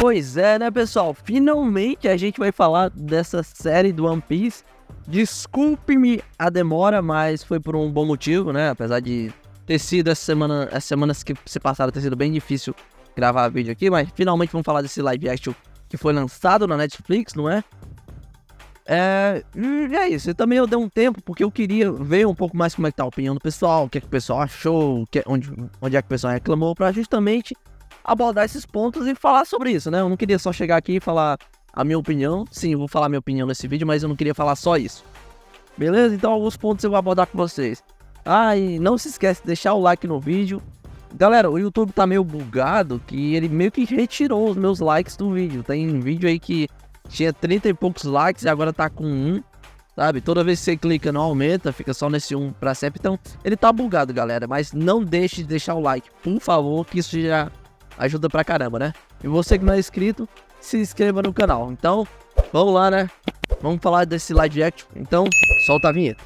Pois é, né, pessoal? Finalmente a gente vai falar dessa série do One Piece. Desculpe-me a demora, mas foi por um bom motivo, né? Apesar de ter sido essa semana, as semanas que se passaram ter sido bem difícil gravar vídeo aqui, mas finalmente vamos falar desse live action que foi lançado na Netflix, não é? É, e é isso. E também eu dei um tempo porque eu queria ver um pouco mais como é que tá a opinião do pessoal, o que, é que o pessoal achou, que, onde, onde é que o pessoal reclamou, para justamente abordar esses pontos e falar sobre isso, né? Eu não queria só chegar aqui e falar a minha opinião. Sim, eu vou falar minha opinião nesse vídeo, mas eu não queria falar só isso. Beleza? Então alguns pontos eu vou abordar com vocês. Ah, e não se esquece de deixar o like no vídeo. Galera, o YouTube tá meio bugado que ele meio que retirou os meus likes do vídeo. Tem vídeo aí que tinha 30 e poucos likes e agora tá com 1. Sabe? Toda vez que você clica não aumenta, fica só nesse 1 pra sempre. Então, ele tá bugado, galera. Mas não deixe de deixar o like, por favor, que isso já ajuda pra caramba, né? E você que não é inscrito, se inscreva no canal. Então, vamos lá, né? Vamos falar desse live action. Então, solta a vinheta.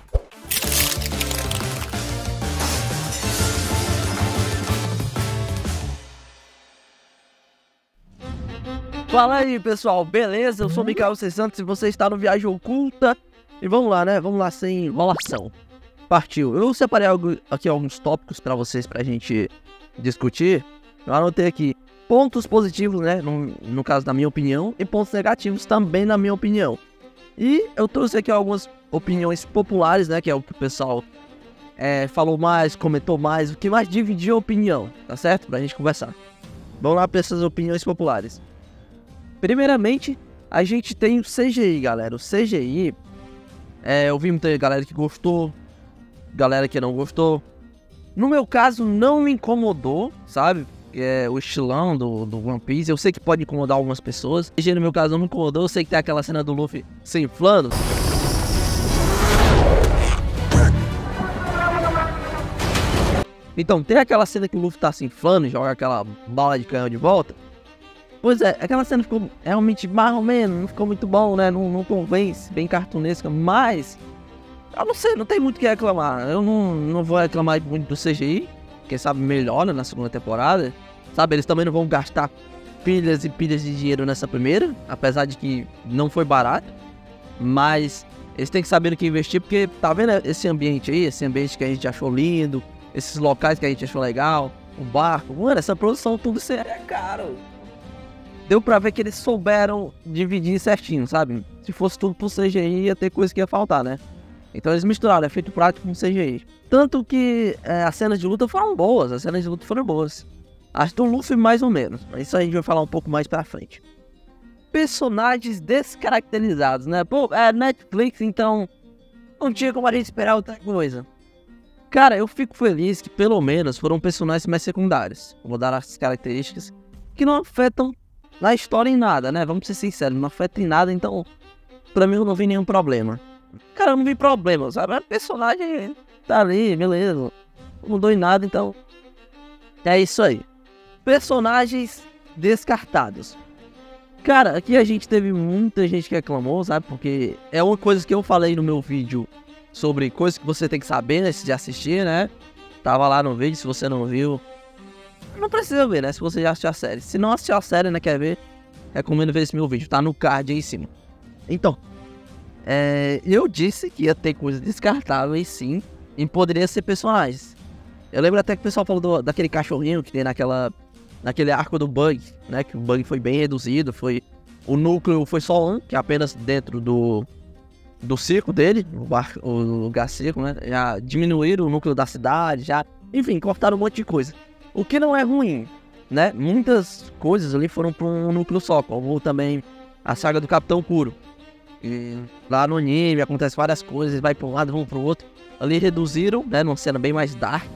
Fala aí, pessoal, beleza? Eu sou o Mikael. Santos e você está no Viagem Oculta. E vamos lá, né? Vamos lá sem enrolação. Partiu. Eu separei aqui alguns tópicos para vocês pra gente discutir. Eu anotei aqui pontos positivos, né? No, no caso da minha opinião, e pontos negativos também na minha opinião. E eu trouxe aqui algumas opiniões populares, né? Que é o que o pessoal é, falou mais, comentou mais, o que mais dividiu a opinião, tá certo? Pra gente conversar. Vamos lá para essas opiniões populares. Primeiramente, a gente tem o CGI, galera. O CGI, é, eu vi muita galera que gostou, galera que não gostou. No meu caso, não me incomodou, sabe? É, o estilão do, do One Piece. Eu sei que pode incomodar algumas pessoas. No meu caso, não me incomodou. Eu sei que tem aquela cena do Luffy se inflando. Então, tem aquela cena que o Luffy tá se inflando e joga aquela bala de canhão de volta. Pois é, aquela cena ficou realmente mais ou menos, não ficou muito bom, né? Não, não convence, bem cartunesca, mas. Eu não sei, não tem muito o que reclamar. Eu não, não vou reclamar muito do CGI. Quem sabe melhora na segunda temporada. Sabe, eles também não vão gastar pilhas e pilhas de dinheiro nessa primeira, apesar de que não foi barato. Mas eles têm que saber no que investir, porque tá vendo esse ambiente aí, esse ambiente que a gente achou lindo, esses locais que a gente achou legal, o barco. Mano, essa produção tudo isso é caro deu pra ver que eles souberam dividir certinho, sabe? Se fosse tudo pro CGI, ia ter coisa que ia faltar, né? Então eles misturaram efeito prático com CGI. Tanto que é, as cenas de luta foram boas, as cenas de luta foram boas. As do Luffy mais ou menos, mas isso a gente vai falar um pouco mais pra frente. Personagens descaracterizados, né? Pô, é Netflix, então não tinha como a gente esperar outra coisa. Cara, eu fico feliz que pelo menos foram personagens mais secundários. Vou dar as características que não afetam na história em nada, né? Vamos ser sinceros, não afeta em nada, então pra mim eu não vi nenhum problema. Cara, eu não vi problema, sabe? O personagem tá ali, beleza. Não mudou em nada, então. É isso aí. Personagens descartados. Cara, aqui a gente teve muita gente que reclamou, sabe? Porque é uma coisa que eu falei no meu vídeo sobre coisas que você tem que saber antes de assistir, né? Tava lá no vídeo, se você não viu, não precisa ver, né? Se você já assistiu a série. Se não assistiu a série, né? Quer ver? Recomendo ver esse meu vídeo. Tá no card aí em cima. Então, é, eu disse que ia ter coisas descartáveis, sim. E poderia ser personagens. Eu lembro até que o pessoal falou do, daquele cachorrinho que tem naquela, naquele arco do Bug, né? Que o Bug foi bem reduzido. Foi, o núcleo foi só um, que é apenas dentro do, do circo dele, o, bar, o lugar circo, né? Já diminuíram o núcleo da cidade, já. Enfim, cortaram um monte de coisa. O que não é ruim, né? Muitas coisas ali foram para um núcleo só, como também a saga do Capitão Puro. E lá no anime acontece várias coisas, vai para um lado, vão para o outro. Ali reduziram, né? Numa cena bem mais dark.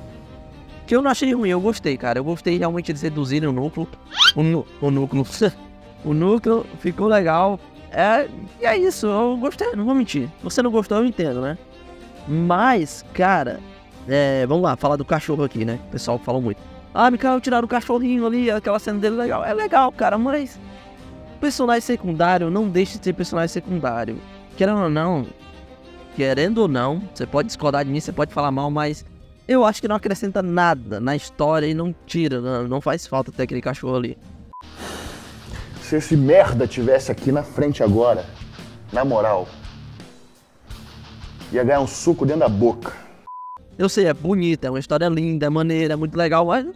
Que eu não achei ruim, eu gostei, cara. Eu gostei realmente de reduzirem o núcleo. O, o núcleo. o núcleo ficou legal. É, e é isso, eu gostei, não vou mentir. Se você não gostou, eu entendo, né? Mas, cara, é, vamos lá, falar do cachorro aqui, né? O pessoal fala muito. Ah, Mikael, tiraram o cachorrinho ali, aquela cena dele legal. É legal, cara, mas. Personagem secundário não deixa de ser personagem secundário. Querendo ou não, querendo ou não, você pode discordar de mim, você pode falar mal, mas eu acho que não acrescenta nada na história e não tira, não, não faz falta ter aquele cachorro ali. Se esse merda tivesse aqui na frente agora, na moral, ia ganhar um suco dentro da boca. Eu sei, é bonita, é uma história linda, é maneira, é muito legal, mas.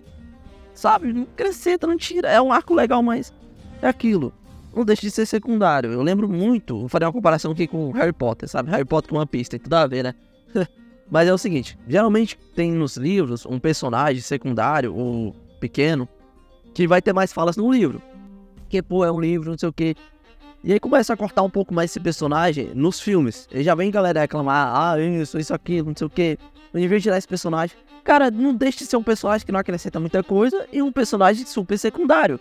Sabe, não acrescenta, não tira. É um arco legal, mas. É aquilo. Não deixa de ser secundário. Eu lembro muito, vou fazer uma comparação aqui com Harry Potter, sabe? Harry Potter com uma pista, tem tudo a ver, né? mas é o seguinte: geralmente tem nos livros um personagem secundário ou pequeno que vai ter mais falas no livro. Que, pô, é um livro, não sei o quê. E aí começa a cortar um pouco mais esse personagem nos filmes. E já vem galera reclamar, ah, isso, isso, aquilo, não sei o quê. Em vez de tirar esse personagem, cara, não deixe de ser um personagem que não acrescenta muita coisa e um personagem super secundário.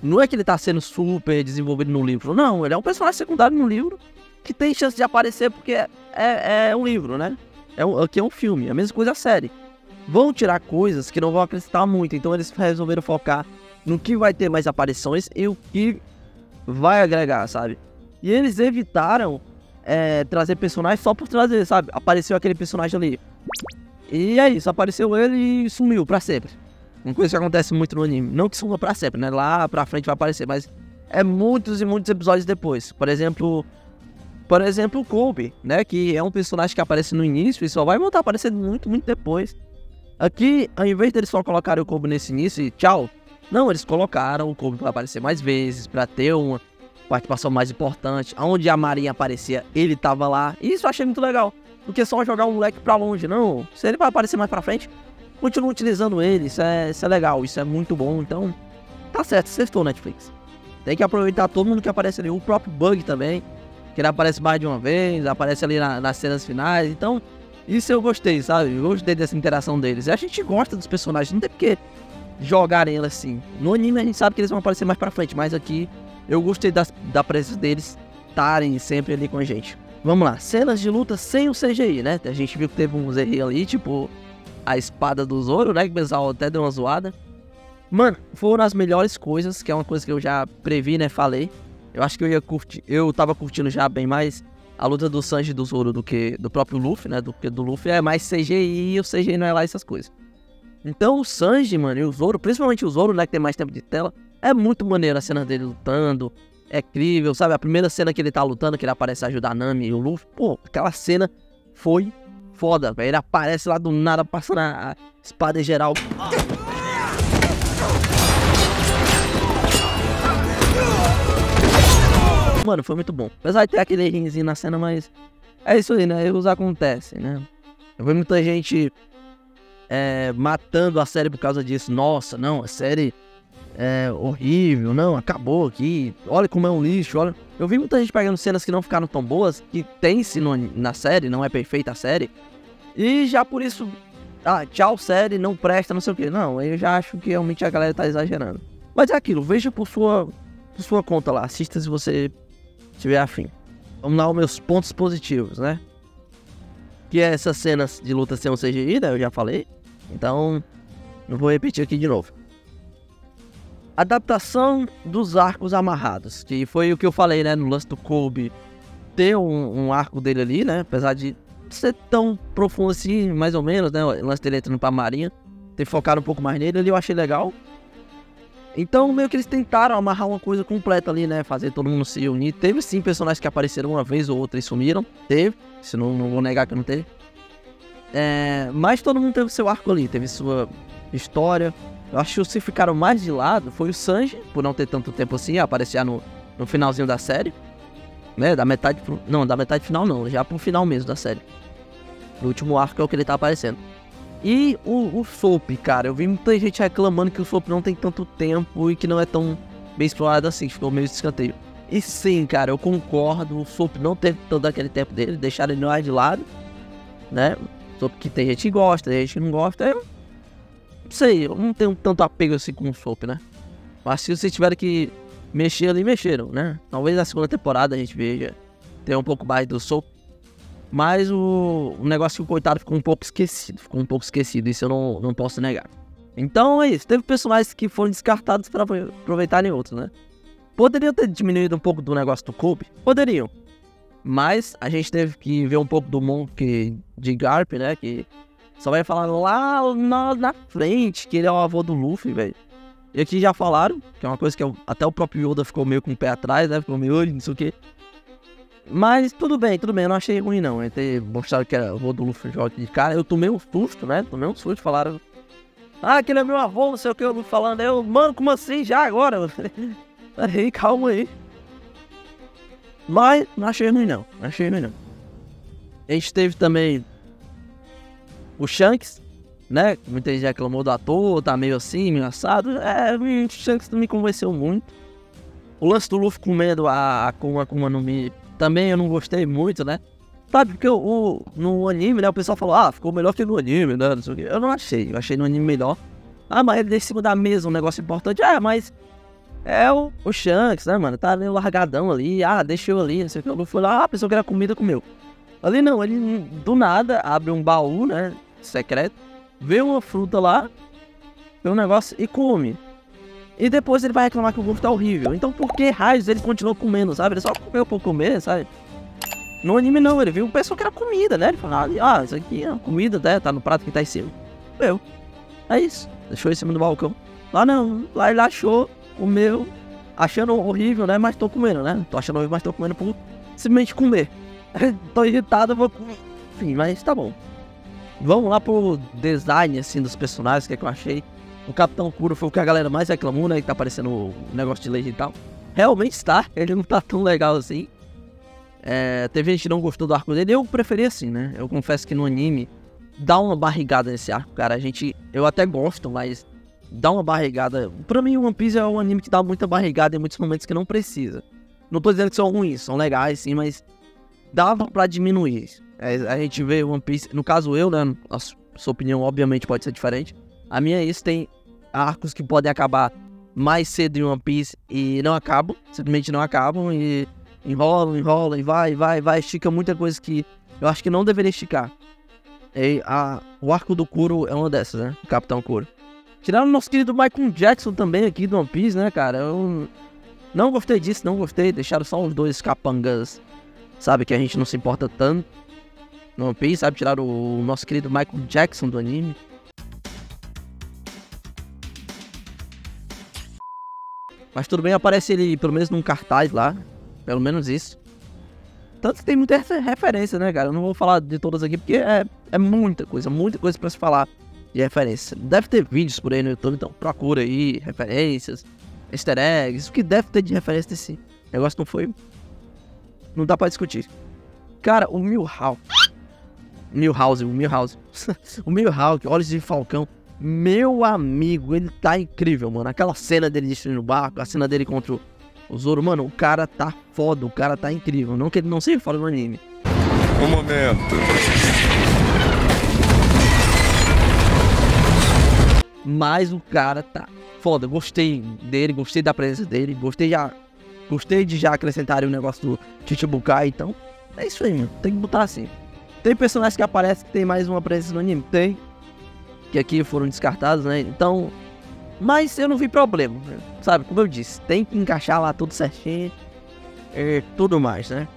Não é que ele tá sendo super desenvolvido no livro, não. Ele é um personagem secundário no livro que tem chance de aparecer porque é, é, é um livro, né? É um, aqui é um filme, a mesma coisa a série. Vão tirar coisas que não vão acrescentar muito, então eles resolveram focar no que vai ter mais aparições e o que vai agregar, sabe? E eles evitaram é, trazer personagens só por trazer, sabe? Apareceu aquele personagem ali. E é isso, apareceu ele e sumiu pra sempre. Uma coisa que acontece muito no anime. Não que suma pra sempre, né? Lá pra frente vai aparecer, mas é muitos e muitos episódios depois. Por exemplo, por exemplo, o Kobe, né? Que é um personagem que aparece no início e só vai voltar a aparecer muito, muito depois. Aqui, ao invés deles só colocarem o Kobe nesse início e tchau, não, eles colocaram o Kobe para aparecer mais vezes, para ter uma participação mais importante. Onde a Marinha aparecia, ele tava lá. E isso eu achei muito legal. Porque só jogar um moleque pra longe, não. Se ele vai aparecer mais pra frente, continua utilizando ele. Isso é, isso é legal, isso é muito bom. Então, tá certo, acertou Netflix. Tem que aproveitar todo mundo que aparece ali. O próprio Bug também, que ele aparece mais de uma vez, aparece ali na, nas cenas finais. Então, isso eu gostei, sabe? Eu gostei dessa interação deles. E a gente gosta dos personagens, não tem porque jogarem ela assim. No anime a gente sabe que eles vão aparecer mais pra frente, mas aqui eu gostei da, da presença deles estarem sempre ali com a gente. Vamos lá, cenas de luta sem o CGI, né? A gente viu que teve uns erros ali, tipo a espada do Zoro, né? Que o pessoal até deu uma zoada. Mano, foram as melhores coisas, que é uma coisa que eu já previ, né? Falei. Eu acho que eu ia curtir. Eu tava curtindo já bem mais a luta do Sanji e do Zoro do que do próprio Luffy, né? Do que do Luffy é mais CGI e o CGI não é lá essas coisas. Então o Sanji, mano, e o Zoro, principalmente o Zoro, né, que tem mais tempo de tela, é muito maneiro a cena dele lutando. É incrível, sabe? A primeira cena que ele tá lutando, que ele aparece ajudar a Nami e o Luffy, pô, aquela cena foi foda, velho. Ele aparece lá do nada, passando a espada em geral. Mano, foi muito bom. Apesar de ter aquele rinzinho na cena, mas é isso aí, né? Erros acontecem, né? Eu vi muita gente é, matando a série por causa disso. Nossa, não, a série é horrível, não, acabou aqui. Olha como é um lixo, olha. Eu vi muita gente pegando cenas que não ficaram tão boas, que tem-se na série, não é perfeita a série. E já por isso, ah, tchau série, não presta, não sei o que. Não, eu já acho que realmente a galera tá exagerando. Mas é aquilo, veja por sua, por sua conta lá, assista se você tiver afim. Vamos lá, os meus pontos positivos, né? Que é essas cenas de luta sem um CGI, né? Eu já falei. Então, não vou repetir aqui de novo. Adaptação dos arcos amarrados, que foi o que eu falei, né, no lance do Kobe ter um, um arco dele ali, né, apesar de ser tão profundo assim, mais ou menos, né, o lance dele entrando pra marinha, ter focado um pouco mais nele ali, eu achei legal. Então, meio que eles tentaram amarrar uma coisa completa ali, né, fazer todo mundo se unir. Teve sim personagens que apareceram uma vez ou outra e sumiram, teve, se não, não vou negar que não teve. É, mas todo mundo teve seu arco ali, teve sua história. Eu acho que os que ficaram mais de lado foi o Sanji, por não ter tanto tempo assim, aparecer no, no finalzinho da série. Né, da metade pro, Não, da metade final não, já pro final mesmo da série. No último arco é o que ele tá aparecendo. E o, o Soap, cara, eu vi muita gente reclamando que o Soap não tem tanto tempo e que não é tão bem explorado assim, ficou meio escanteio. E sim, cara, eu concordo, o Soap não teve todo aquele tempo dele, deixaram ele mais de lado, né? Soap que tem gente que gosta, tem gente que não gosta. Eu não sei, eu não tenho tanto apego assim com o Soap, né? Mas se vocês tiverem que mexer ali, mexeram, né? Talvez na segunda temporada a gente veja ter um pouco mais do Soap. Mas o, o negócio que o coitado ficou um pouco esquecido. Ficou um pouco esquecido, isso eu não, não posso negar. Então é isso. Teve personagens que foram descartados para aproveitarem outros, né? Poderiam ter diminuído um pouco do negócio do Kobe? Poderiam. Mas a gente teve que ver um pouco do Monk de Garp, né? Que só vai falar lá na, na frente que ele é o avô do Luffy, velho. E aqui já falaram, que é uma coisa que eu, até o próprio Yoda ficou meio com o pé atrás, né? Ficou meio, não sei o quê. Mas tudo bem, tudo bem, eu não achei ruim não. É ter mostrado que era o Rodolfo Jorge de cara. Eu tomei um susto, né? Tomei um susto, falaram. Ah, aquele é meu avô, não sei o que, eu falando. Eu, mano, como assim? Já agora? Peraí, calma aí. Mas não achei ruim não, não achei ruim não. A gente teve também o Shanks, né? Muita gente reclamou do ator, tá meio assim, meio assado. É, o Shanks não me convenceu muito. O lance do Luffy comendo a Akuma Akuma no Mi também eu não gostei muito, né? Sabe, porque o, o, no anime, né, o pessoal falou, ah, ficou melhor que no anime, né? Não o. Eu não achei, eu achei no anime melhor. Ah, mas ele em cima da mesa um negócio importante. Ah, mas é o, o Shanks, né, mano? Tá meio largadão ali. Ah, deixa eu ali, não sei o que. Eu fui lá, ah, a pessoa que era comida comeu. Ali não, ele do nada abre um baú, né? Secreto vê uma fruta lá, vê um negócio e come. E depois ele vai reclamar que o Golfo tá horrível. Então por que raios ele continuou comendo, sabe? Ele só comeu por comer, sabe? No anime não, ele viu um pessoal que era comida, né? Ele falou, ah, isso aqui é comida, né? Tá no prato que tá em cima. Eu. É isso. Deixou em cima do balcão. Lá não, lá ele achou, comeu, achando horrível, né? Mas tô comendo, né? Tô achando horrível, mas tô comendo por simplesmente comer. tô irritado, vou comer. Enfim, mas tá bom. Vamos lá pro design, assim, dos personagens, que é que eu achei. O Capitão Kuro foi o que a galera mais reclamou, né? Que tá aparecendo o negócio de leite e tal. Realmente está, ele não tá tão legal assim. É, teve gente que não gostou do arco dele, eu preferi assim, né? Eu confesso que no anime dá uma barrigada nesse arco, cara. A gente, eu até gosto, mas dá uma barrigada. Pra mim, One Piece é um anime que dá muita barrigada em muitos momentos que não precisa. Não tô dizendo que são ruins, são legais, sim, mas dava para diminuir. É, a gente vê One Piece, no caso eu, né? A sua opinião obviamente pode ser diferente. A minha isso, tem arcos que podem acabar mais cedo em One Piece e não acabam, simplesmente não acabam e enrolam, enrolam e vai, vai, vai, estica muita coisa que eu acho que não deveria esticar. E a, o arco do Kuro é uma dessas, né? O Capitão Kuro. Tiraram o nosso querido Michael Jackson também aqui do One Piece, né, cara? Eu não gostei disso, não gostei. Deixaram só os dois capangas, sabe? Que a gente não se importa tanto no One Piece, sabe? Tirar o nosso querido Michael Jackson do anime. Mas tudo bem, aparece ele pelo menos num cartaz lá. Pelo menos isso. Tanto que tem muita referência, né, cara? Eu não vou falar de todas aqui porque é, é muita coisa, muita coisa para se falar de referência. Deve ter vídeos por aí no YouTube, então procura aí, referências, easter eggs, o que deve ter de referência desse negócio não foi. Não dá pra discutir. Cara, o Milhouse. Milhouse, o Milhouse. o Milhouse, Olhos de Falcão. Meu amigo, ele tá incrível, mano. Aquela cena dele destruindo o barco, a cena dele contra o Zoro, mano, o cara tá foda, o cara tá incrível. Não que ele não seja foda no anime. Um momento. Mas o cara tá foda. Gostei dele, gostei da presença dele, gostei já. Gostei de já acrescentar o negócio do Chichibukai, então. É isso aí, mano. Tem que botar assim. Tem personagens que aparecem que tem mais uma presença no anime? Tem. Que aqui foram descartados, né? Então. Mas eu não vi problema, né? sabe? Como eu disse, tem que encaixar lá tudo certinho e tudo mais, né?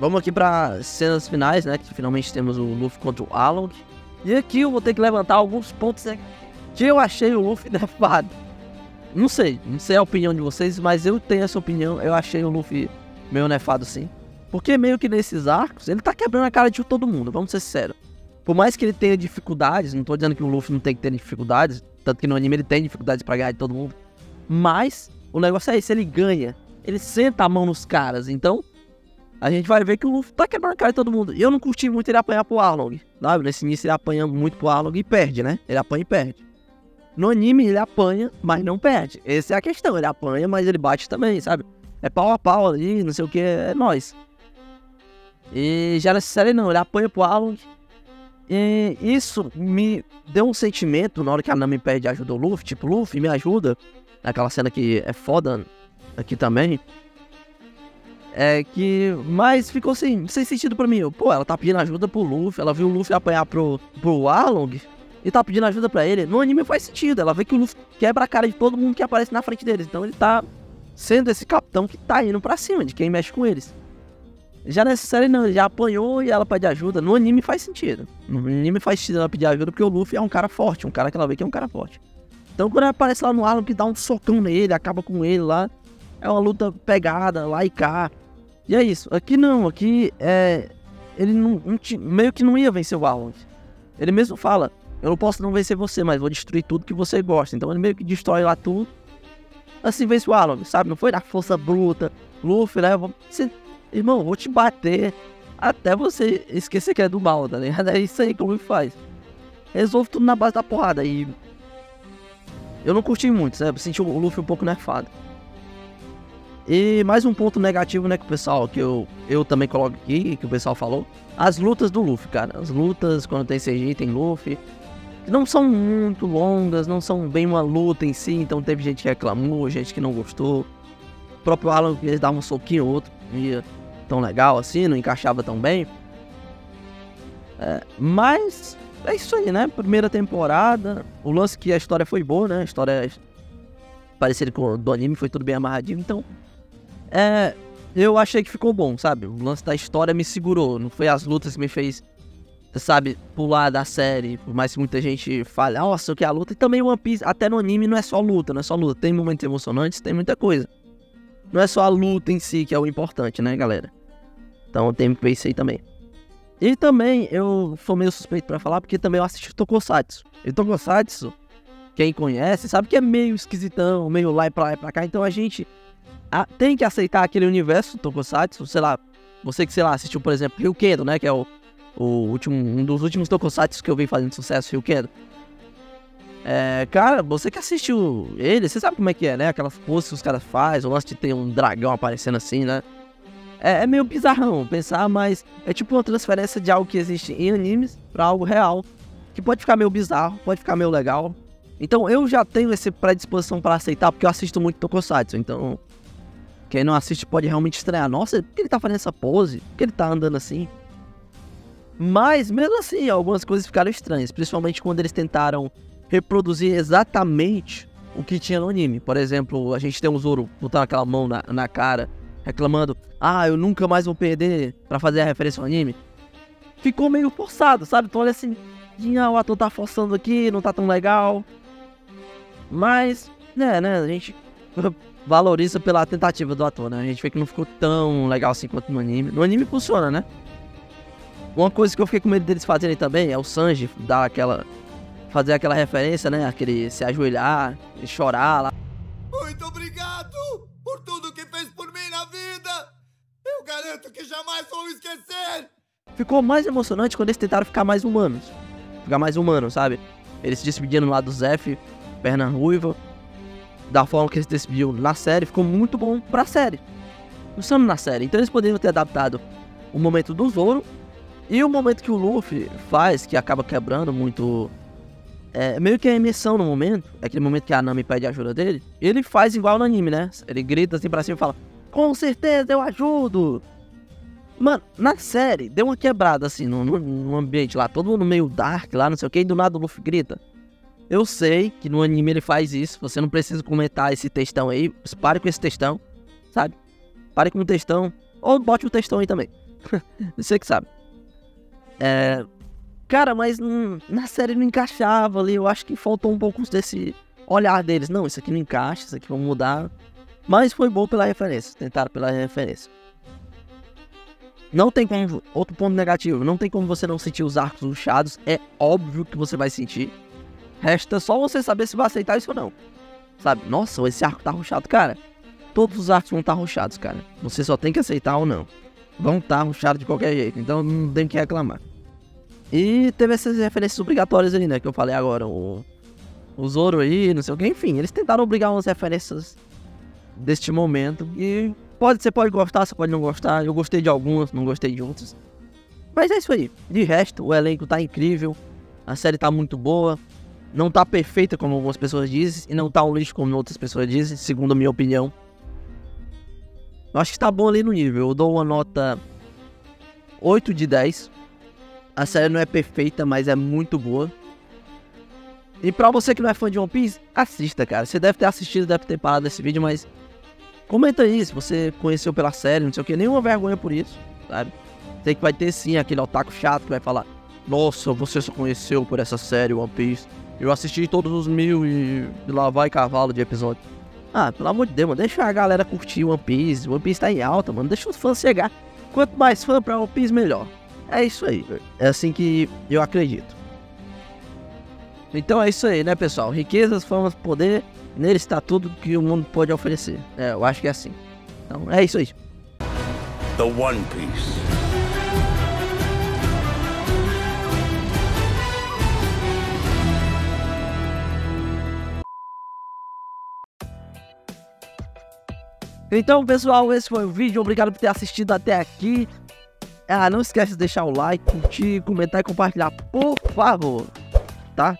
Vamos aqui para cenas finais, né? Que finalmente temos o Luffy contra o Along. E aqui eu vou ter que levantar alguns pontos né, que eu achei o Luffy nefado. Não sei, não sei a opinião de vocês, mas eu tenho essa opinião. Eu achei o Luffy meio nefado sim. Porque meio que nesses arcos, ele tá quebrando a cara de todo mundo, vamos ser sérios. Por mais que ele tenha dificuldades, não tô dizendo que o Luffy não tem que ter dificuldades, tanto que no anime ele tem dificuldades pra ganhar de todo mundo. Mas o negócio é esse, ele ganha. Ele senta a mão nos caras, então a gente vai ver que o Luffy tá quebrando a cara de todo mundo. Eu não curti muito ele apanhar pro Arlong, sabe? Nesse início ele apanha muito pro Arlong e perde, né? Ele apanha e perde. No anime ele apanha, mas não perde. Essa é a questão, ele apanha, mas ele bate também, sabe? É pau a pau ali, não sei o que, é nós. E já nessa série não, ele apanha pro Arlong. E isso me deu um sentimento na hora que a Nami pede ajuda ao Luffy, tipo, Luffy, me ajuda. Naquela cena que é foda aqui também. É que. Mas ficou assim, sem sentido pra mim. Pô, ela tá pedindo ajuda pro Luffy, ela viu o Luffy apanhar pro, pro Arlong e tá pedindo ajuda pra ele. No anime faz sentido, ela vê que o Luffy quebra a cara de todo mundo que aparece na frente deles. Então ele tá sendo esse capitão que tá indo pra cima de quem mexe com eles. Já nessa série não, ele já apanhou e ela pede ajuda. No anime faz sentido. No anime faz sentido ela pedir ajuda porque o Luffy é um cara forte, um cara que ela vê que é um cara forte. Então quando ele aparece lá no Arlong que dá um socão nele, acaba com ele lá. É uma luta pegada, lá e cá. E é isso. Aqui não, aqui é. Ele não, não meio que não ia vencer o Arlong. Ele mesmo fala, eu não posso não vencer você, mas vou destruir tudo que você gosta. Então ele meio que destrói lá tudo. Assim vence o Arlong, sabe? Não foi da força bruta. Luffy, né? Irmão, vou te bater até você esquecer que é do mal, tá ligado? É isso aí que o Luffy faz. Resolve tudo na base da porrada. E eu não curti muito, sabe? Senti o Luffy um pouco nerfado. E mais um ponto negativo, né, que o pessoal, que eu, eu também coloco aqui, que o pessoal falou. As lutas do Luffy, cara. As lutas, quando tem CG, tem Luffy não são muito longas, não são bem uma luta em si, então teve gente que reclamou, gente que não gostou. O próprio Alan eles davam um soquinho outro, ia tão legal assim, não encaixava tão bem. É, mas é isso aí, né? Primeira temporada, o lance que a história foi boa, né? A história é parecida com do anime, foi tudo bem amarradinho, então é, eu achei que ficou bom, sabe? O lance da história me segurou, não foi as lutas que me fez sabe, pular da série, por mais que muita gente fale, nossa, o que é a luta, e também One Piece, até no anime não é só luta, não é só luta, tem momentos emocionantes, tem muita coisa. Não é só a luta em si que é o importante, né, galera? Então tem isso aí também. E também eu sou meio suspeito para falar, porque também eu assisti Tokusatsu. E Tokusatsu, quem conhece, sabe que é meio esquisitão, meio lá e pra lá e pra cá, então a gente a, tem que aceitar aquele universo Tokusatsu, sei lá, você que, sei lá, assistiu, por exemplo, Ryukendo, né, que é o o último, um dos últimos tokusatsu que eu vi fazendo sucesso, Ryukendo. É, cara, você que assistiu ele, você sabe como é que é, né? Aquelas poses que os caras fazem, o lance de ter um dragão aparecendo assim, né? É, é, meio bizarrão pensar, mas é tipo uma transferência de algo que existe em animes para algo real. Que pode ficar meio bizarro, pode ficar meio legal. Então eu já tenho essa predisposição para aceitar, porque eu assisto muito Tokusatsu. Então, quem não assiste pode realmente estranhar. Nossa, por que ele tá fazendo essa pose? Por que ele tá andando assim? Mas, mesmo assim, algumas coisas ficaram estranhas, principalmente quando eles tentaram reproduzir exatamente o que tinha no anime. Por exemplo, a gente tem um Zoro botando aquela mão na, na cara, reclamando: Ah, eu nunca mais vou perder para fazer a referência ao anime. Ficou meio forçado, sabe? Então, olha assim: ah, o ator tá forçando aqui, não tá tão legal. Mas, né, né, a gente valoriza pela tentativa do ator, né? A gente vê que não ficou tão legal assim quanto no anime. No anime funciona, né? Uma coisa que eu fiquei com medo deles fazerem também é o Sanji dar aquela. Fazer aquela referência, né? Aquele se ajoelhar e chorar lá. Muito obrigado por tudo que fez por mim na vida! Eu garanto que jamais vou esquecer! Ficou mais emocionante quando eles tentaram ficar mais humanos. Ficar mais humanos, sabe? Eles se despedindo lá do Zef, perna ruiva. Da forma que eles se despediu na série, ficou muito bom pra série. Funcionando na série. Então eles poderiam ter adaptado o momento do Zoro e o momento que o Luffy faz, que acaba quebrando muito. É meio que a emissão no momento, aquele momento que a Nami pede ajuda dele, ele faz igual no anime, né? Ele grita assim pra cima e fala: Com certeza eu ajudo! Mano, na série, deu uma quebrada assim no, no, no, ambiente lá, todo mundo meio dark lá, não sei o que, e do nada o Luffy grita. Eu sei que no anime ele faz isso, você não precisa comentar esse textão aí, pare com esse textão, sabe? Pare com o textão, ou bote o textão aí também. você que sabe. É, cara, mas não, na série não encaixava ali. Eu acho que faltou um pouco desse olhar deles. Não, isso aqui não encaixa, isso aqui vamos mudar. Mas foi bom pela referência. Tentaram pela referência. Não tem como. Outro ponto negativo. Não tem como você não sentir os arcos ruchados. É óbvio que você vai sentir. Resta só você saber se vai aceitar isso ou não. Sabe? Nossa, esse arco tá ruchado, cara. Todos os arcos vão estar tá cara. Você só tem que aceitar ou não vão estar ruxados de qualquer jeito, então não tem que reclamar. E teve essas referências obrigatórias ali, né, que eu falei agora, o, o Zoro aí, não sei o que, enfim, eles tentaram obrigar umas referências deste momento, e pode, você pode gostar, você pode não gostar, eu gostei de algumas, não gostei de outras. Mas é isso aí, de resto, o elenco tá incrível, a série tá muito boa, não tá perfeita como algumas pessoas dizem, e não tá um lixo como outras pessoas dizem, segundo a minha opinião. Eu acho que tá bom ali no nível. Eu dou uma nota 8 de 10. A série não é perfeita, mas é muito boa. E pra você que não é fã de One Piece, assista, cara. Você deve ter assistido, deve ter parado esse vídeo, mas comenta aí se você conheceu pela série, não sei o que. Nenhuma vergonha por isso, sabe? Sei que vai ter sim aquele otaku chato que vai falar: Nossa, você só conheceu por essa série One Piece. Eu assisti todos os mil e lá vai cavalo de episódio. Ah, pelo amor de Deus, mano, deixa a galera curtir One Piece. One Piece tá em alta, mano. Deixa os fãs chegar. Quanto mais fã pra One Piece, melhor. É isso aí. É assim que eu acredito. Então é isso aí, né, pessoal? Riquezas, fama, poder. Nele está tudo que o mundo pode oferecer. É, eu acho que é assim. Então é isso aí. The One Piece. Então, pessoal, esse foi o vídeo. Obrigado por ter assistido até aqui. Ah, não esquece de deixar o like, curtir, comentar e compartilhar, por favor. Tá?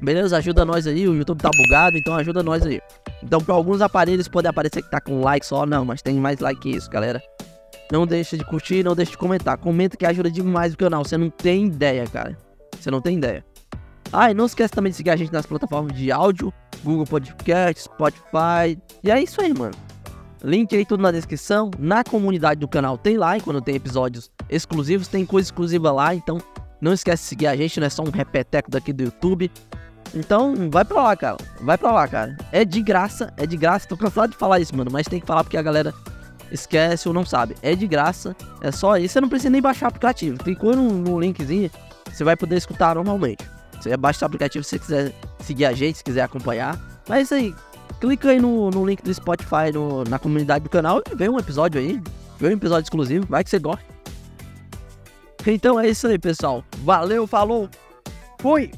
Beleza? Ajuda nós aí. O YouTube tá bugado, então ajuda nós aí. Então, para alguns aparelhos pode aparecer que tá com like só. Não, mas tem mais like que isso, galera. Não deixa de curtir, não deixa de comentar. Comenta que ajuda demais o canal. Você não tem ideia, cara. Você não tem ideia. Ah, e não esquece também de seguir a gente nas plataformas de áudio, Google Podcast, Spotify. E é isso aí, mano. Link aí tudo na descrição. Na comunidade do canal tem lá, e quando tem episódios exclusivos, tem coisa exclusiva lá. Então não esquece de seguir a gente, não é só um repeteco daqui do YouTube. Então vai pra lá, cara. Vai pra lá, cara. É de graça, é de graça. Tô cansado de falar isso, mano. Mas tem que falar porque a galera esquece ou não sabe. É de graça, é só isso. Você não precisa nem baixar o aplicativo. Clicou no, no linkzinho, você vai poder escutar normalmente. Você baixa o aplicativo se você quiser seguir a gente, se quiser acompanhar. Mas é isso aí, clica aí no, no link do Spotify no, na comunidade do canal e vê um episódio aí. Vê um episódio exclusivo, vai que você gosta. Então é isso aí, pessoal. Valeu, falou, fui!